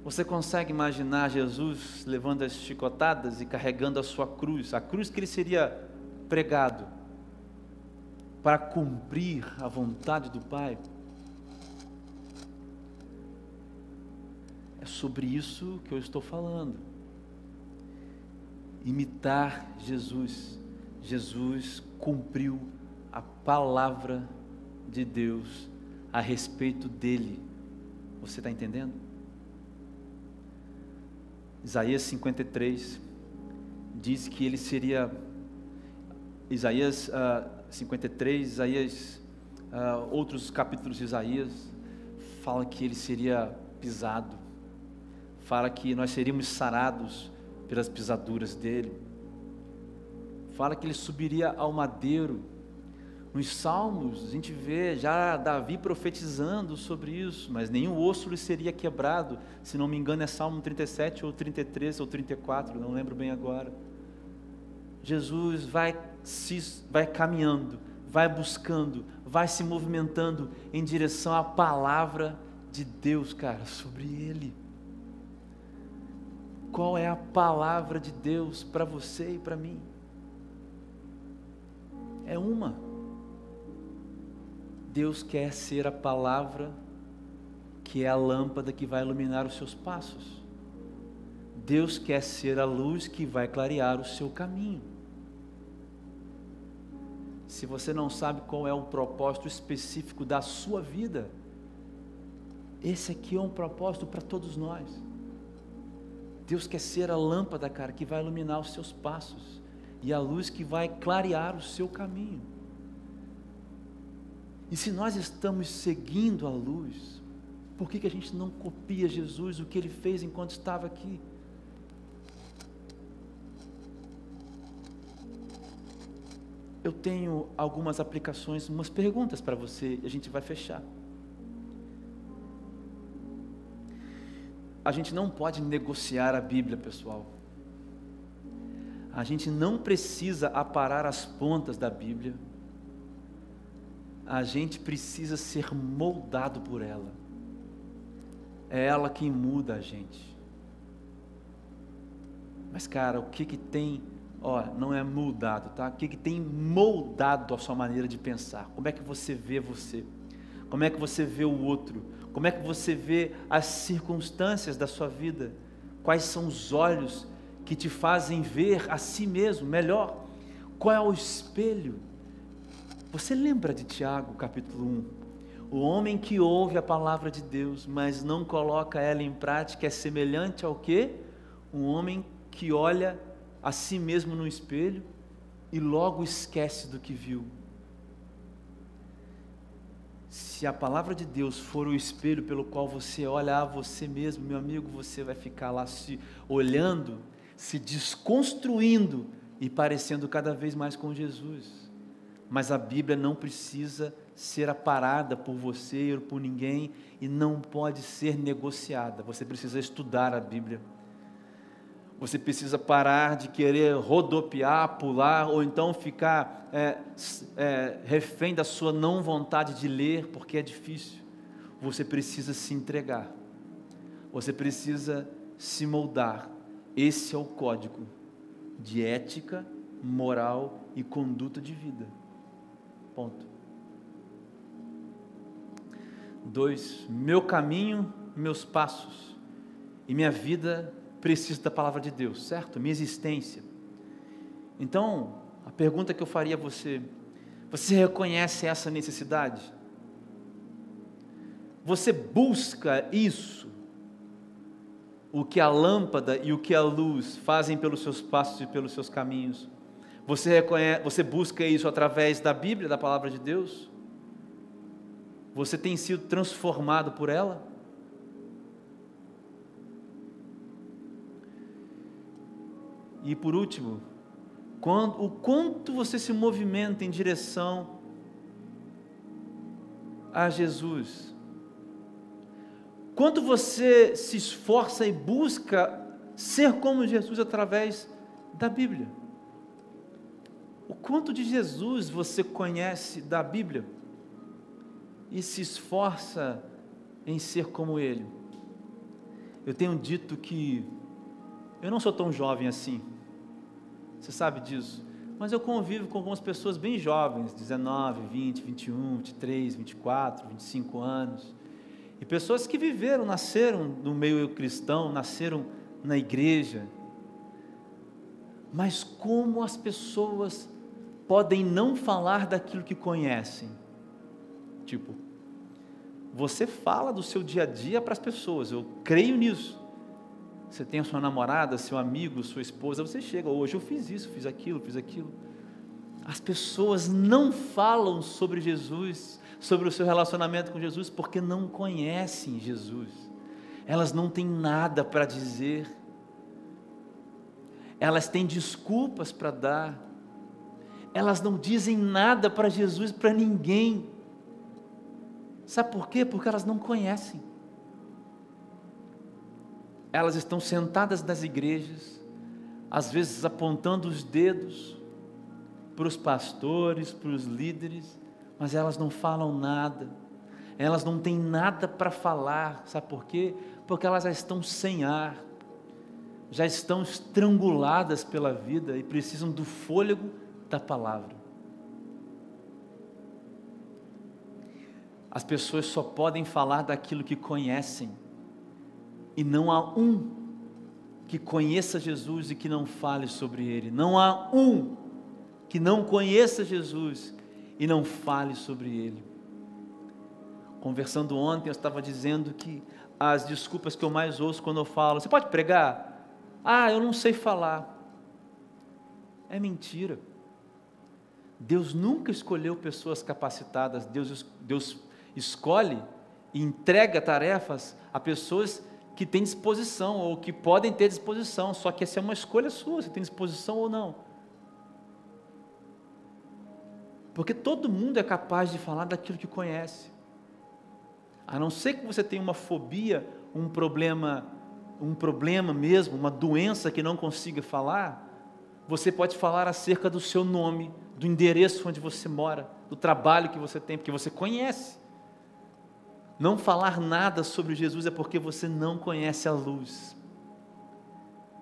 Você consegue imaginar Jesus levando as chicotadas e carregando a sua cruz, a cruz que ele seria pregado para cumprir a vontade do Pai? É sobre isso que eu estou falando. Imitar Jesus. Jesus cumpriu a palavra de Deus a respeito dele. Você está entendendo? Isaías 53 diz que ele seria. Isaías uh, ah, 53, Isaías, uh, outros capítulos de Isaías, fala que ele seria pisado, fala que nós seríamos sarados pelas pisaduras dele, fala que ele subiria ao madeiro nos Salmos, a gente vê já Davi profetizando sobre isso, mas nenhum osso lhe seria quebrado, se não me engano é Salmo 37 ou 33 ou 34, não lembro bem agora. Jesus vai, se, vai caminhando, vai buscando, vai se movimentando em direção à palavra de Deus, cara, sobre ele. Qual é a palavra de Deus para você e para mim? É uma. Deus quer ser a palavra que é a lâmpada que vai iluminar os seus passos. Deus quer ser a luz que vai clarear o seu caminho. Se você não sabe qual é o propósito específico da sua vida, esse aqui é um propósito para todos nós. Deus quer ser a lâmpada, cara, que vai iluminar os seus passos e a luz que vai clarear o seu caminho. E se nós estamos seguindo a luz, por que, que a gente não copia Jesus, o que ele fez enquanto estava aqui? Eu tenho algumas aplicações, umas perguntas para você e a gente vai fechar. A gente não pode negociar a Bíblia, pessoal. A gente não precisa aparar as pontas da Bíblia a gente precisa ser moldado por ela. É ela quem muda a gente. Mas, cara, o que que tem, ó, não é moldado, tá? O que que tem moldado a sua maneira de pensar? Como é que você vê você? Como é que você vê o outro? Como é que você vê as circunstâncias da sua vida? Quais são os olhos que te fazem ver a si mesmo melhor? Qual é o espelho? Você lembra de Tiago, capítulo 1? O homem que ouve a palavra de Deus, mas não coloca ela em prática, é semelhante ao que? Um homem que olha a si mesmo no espelho e logo esquece do que viu. Se a palavra de Deus for o espelho pelo qual você olha a você mesmo, meu amigo, você vai ficar lá se olhando, se desconstruindo e parecendo cada vez mais com Jesus mas a Bíblia não precisa ser aparada por você ou por ninguém e não pode ser negociada. Você precisa estudar a Bíblia. Você precisa parar de querer rodopiar, pular ou então ficar é, é, refém da sua não vontade de ler, porque é difícil. Você precisa se entregar. Você precisa se moldar. Esse é o código de ética, moral e conduta de vida. Ponto. Dois, meu caminho, meus passos. E minha vida precisa da palavra de Deus, certo? Minha existência. Então, a pergunta que eu faria a você: você reconhece essa necessidade? Você busca isso? O que a lâmpada e o que a luz fazem pelos seus passos e pelos seus caminhos? Você, reconhece, você busca isso através da Bíblia, da palavra de Deus? Você tem sido transformado por ela? E por último, quando, o quanto você se movimenta em direção a Jesus. Quanto você se esforça e busca ser como Jesus através da Bíblia. O quanto de Jesus você conhece da Bíblia e se esforça em ser como Ele. Eu tenho dito que eu não sou tão jovem assim, você sabe disso, mas eu convivo com algumas pessoas bem jovens, 19, 20, 21, 23, 24, 25 anos, e pessoas que viveram, nasceram no meio cristão, nasceram na igreja, mas como as pessoas podem não falar daquilo que conhecem? Tipo, você fala do seu dia a dia para as pessoas, eu creio nisso. Você tem a sua namorada, seu amigo, sua esposa, você chega, hoje eu fiz isso, fiz aquilo, fiz aquilo. As pessoas não falam sobre Jesus, sobre o seu relacionamento com Jesus, porque não conhecem Jesus. Elas não têm nada para dizer. Elas têm desculpas para dar. Elas não dizem nada para Jesus, para ninguém. Sabe por quê? Porque elas não conhecem. Elas estão sentadas nas igrejas, às vezes apontando os dedos para os pastores, para os líderes, mas elas não falam nada, elas não têm nada para falar, sabe por quê? Porque elas já estão sem ar, já estão estranguladas pela vida e precisam do fôlego da palavra. As pessoas só podem falar daquilo que conhecem, e não há um que conheça Jesus e que não fale sobre ele. Não há um que não conheça Jesus e não fale sobre ele. Conversando ontem, eu estava dizendo que as desculpas que eu mais ouço quando eu falo, você pode pregar? Ah, eu não sei falar. É mentira. Deus nunca escolheu pessoas capacitadas, Deus, Deus escolhe e entrega tarefas a pessoas que têm disposição ou que podem ter disposição, só que essa é uma escolha sua, se tem disposição ou não. Porque todo mundo é capaz de falar daquilo que conhece. A não ser que você tenha uma fobia, um problema, um problema mesmo, uma doença que não consiga falar, você pode falar acerca do seu nome, do endereço onde você mora, do trabalho que você tem, porque você conhece. Não falar nada sobre Jesus é porque você não conhece a luz.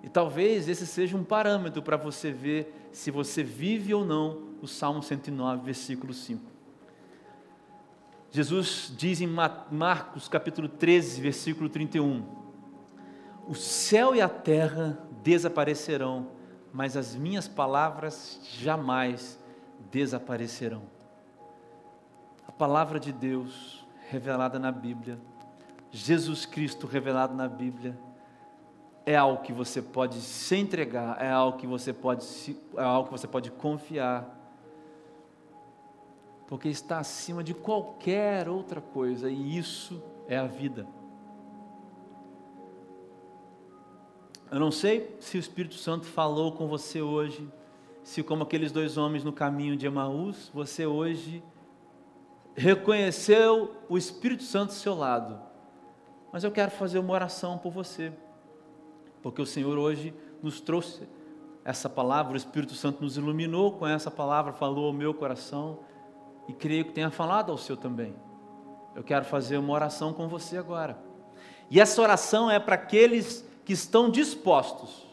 E talvez esse seja um parâmetro para você ver se você vive ou não o Salmo 109, versículo 5. Jesus diz em Marcos capítulo 13, versículo 31: O céu e a terra desaparecerão, mas as minhas palavras jamais desaparecerão. A palavra de Deus revelada na Bíblia, Jesus Cristo revelado na Bíblia, é algo que você pode se entregar, é algo que você pode, é algo que você pode confiar, porque está acima de qualquer outra coisa, e isso é a vida. Eu não sei se o Espírito Santo falou com você hoje, se como aqueles dois homens no caminho de Emaús, você hoje reconheceu o Espírito Santo do seu lado. Mas eu quero fazer uma oração por você, porque o Senhor hoje nos trouxe essa palavra, o Espírito Santo nos iluminou com essa palavra, falou ao meu coração e creio que tenha falado ao seu também. Eu quero fazer uma oração com você agora. E essa oração é para aqueles que estão dispostos.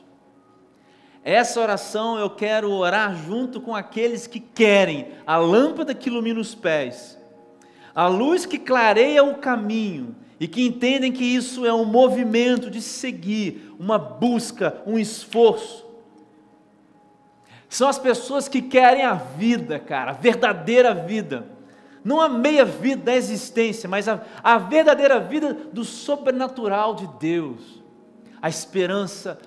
Essa oração eu quero orar junto com aqueles que querem a lâmpada que ilumina os pés a luz que clareia o caminho e que entendem que isso é um movimento de seguir, uma busca, um esforço. São as pessoas que querem a vida, cara, a verdadeira vida. Não a meia vida da existência, mas a, a verdadeira vida do sobrenatural de Deus. A esperança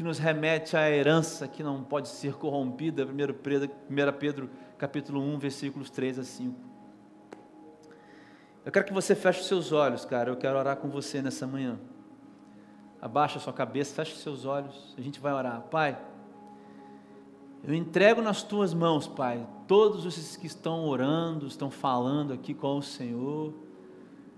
que nos remete à herança que não pode ser corrompida, 1 Pedro, 1 Pedro capítulo 1, versículos 3 a 5. Eu quero que você feche os seus olhos, cara. Eu quero orar com você nessa manhã. abaixa a sua cabeça, feche seus olhos, a gente vai orar. Pai, eu entrego nas tuas mãos, Pai, todos esses que estão orando, estão falando aqui com o Senhor.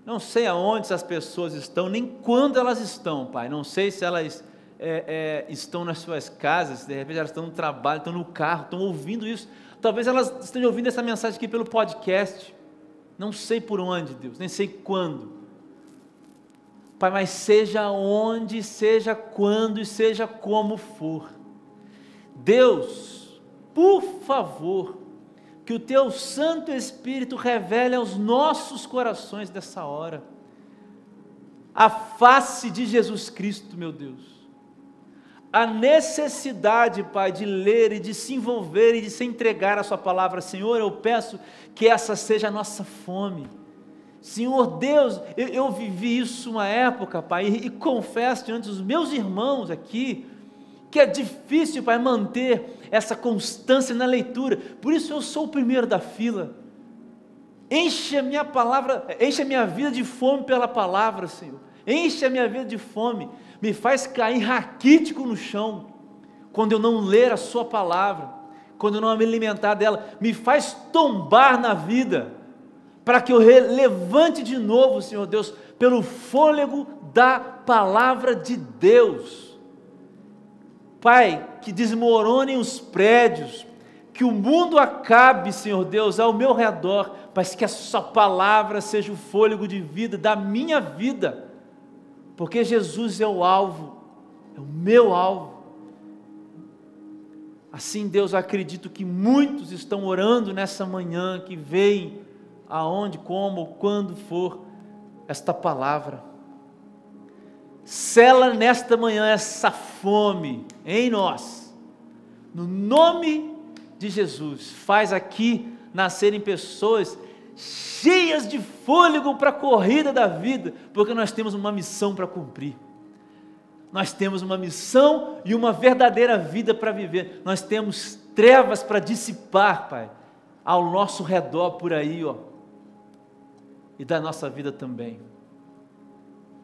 Não sei aonde essas pessoas estão, nem quando elas estão, Pai. Não sei se elas é, é, estão nas suas casas, de repente elas estão no trabalho, estão no carro, estão ouvindo isso. Talvez elas estejam ouvindo essa mensagem aqui pelo podcast. Não sei por onde, Deus, nem sei quando. Pai, mas seja onde, seja quando e seja como for. Deus, por favor, que o teu Santo Espírito revele aos nossos corações dessa hora a face de Jesus Cristo, meu Deus. A necessidade, Pai, de ler e de se envolver e de se entregar a Sua palavra, Senhor, eu peço que essa seja a nossa fome. Senhor Deus, eu, eu vivi isso uma época, Pai, e, e confesso diante dos meus irmãos aqui, que é difícil, Pai, manter essa constância na leitura. Por isso eu sou o primeiro da fila. Enche a minha palavra, enche a minha vida de fome pela palavra, Senhor. Enche a minha vida de fome. Me faz cair raquítico no chão quando eu não ler a sua palavra, quando eu não me alimentar dela. Me faz tombar na vida para que eu levante de novo, Senhor Deus, pelo fôlego da palavra de Deus. Pai, que desmoronem os prédios, que o mundo acabe, Senhor Deus, ao meu redor, mas que a Sua palavra seja o fôlego de vida da minha vida, porque Jesus é o alvo, é o meu alvo. Assim, Deus, acredito que muitos estão orando nessa manhã, que veem aonde, como, quando for esta palavra. Sela nesta manhã essa fome em nós. No nome de Jesus, faz aqui nascerem pessoas cheias de fôlego para a corrida da vida, porque nós temos uma missão para cumprir. Nós temos uma missão e uma verdadeira vida para viver. Nós temos trevas para dissipar, Pai, ao nosso redor por aí, ó. E da nossa vida também.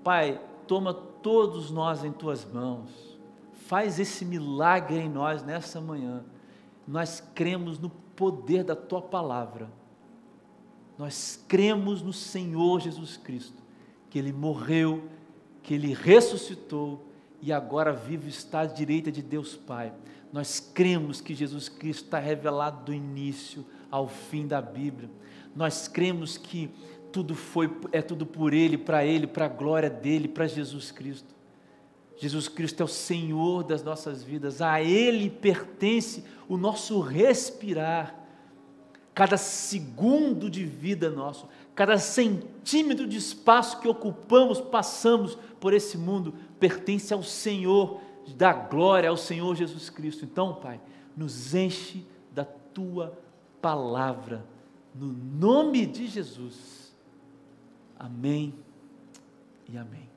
Pai, toma todos nós em tuas mãos. Faz esse milagre em nós nessa manhã. Nós cremos no poder da tua palavra. Nós cremos no Senhor Jesus Cristo, que ele morreu, que ele ressuscitou e agora vivo está à direita de Deus Pai. Nós cremos que Jesus Cristo está revelado do início ao fim da Bíblia. Nós cremos que tudo foi, é tudo por Ele, para Ele, para a glória dEle, para Jesus Cristo. Jesus Cristo é o Senhor das nossas vidas, a Ele pertence o nosso respirar. Cada segundo de vida nosso, cada centímetro de espaço que ocupamos, passamos por esse mundo, pertence ao Senhor da glória, ao Senhor Jesus Cristo. Então, Pai, nos enche da tua palavra, no nome de Jesus. Amém e amém.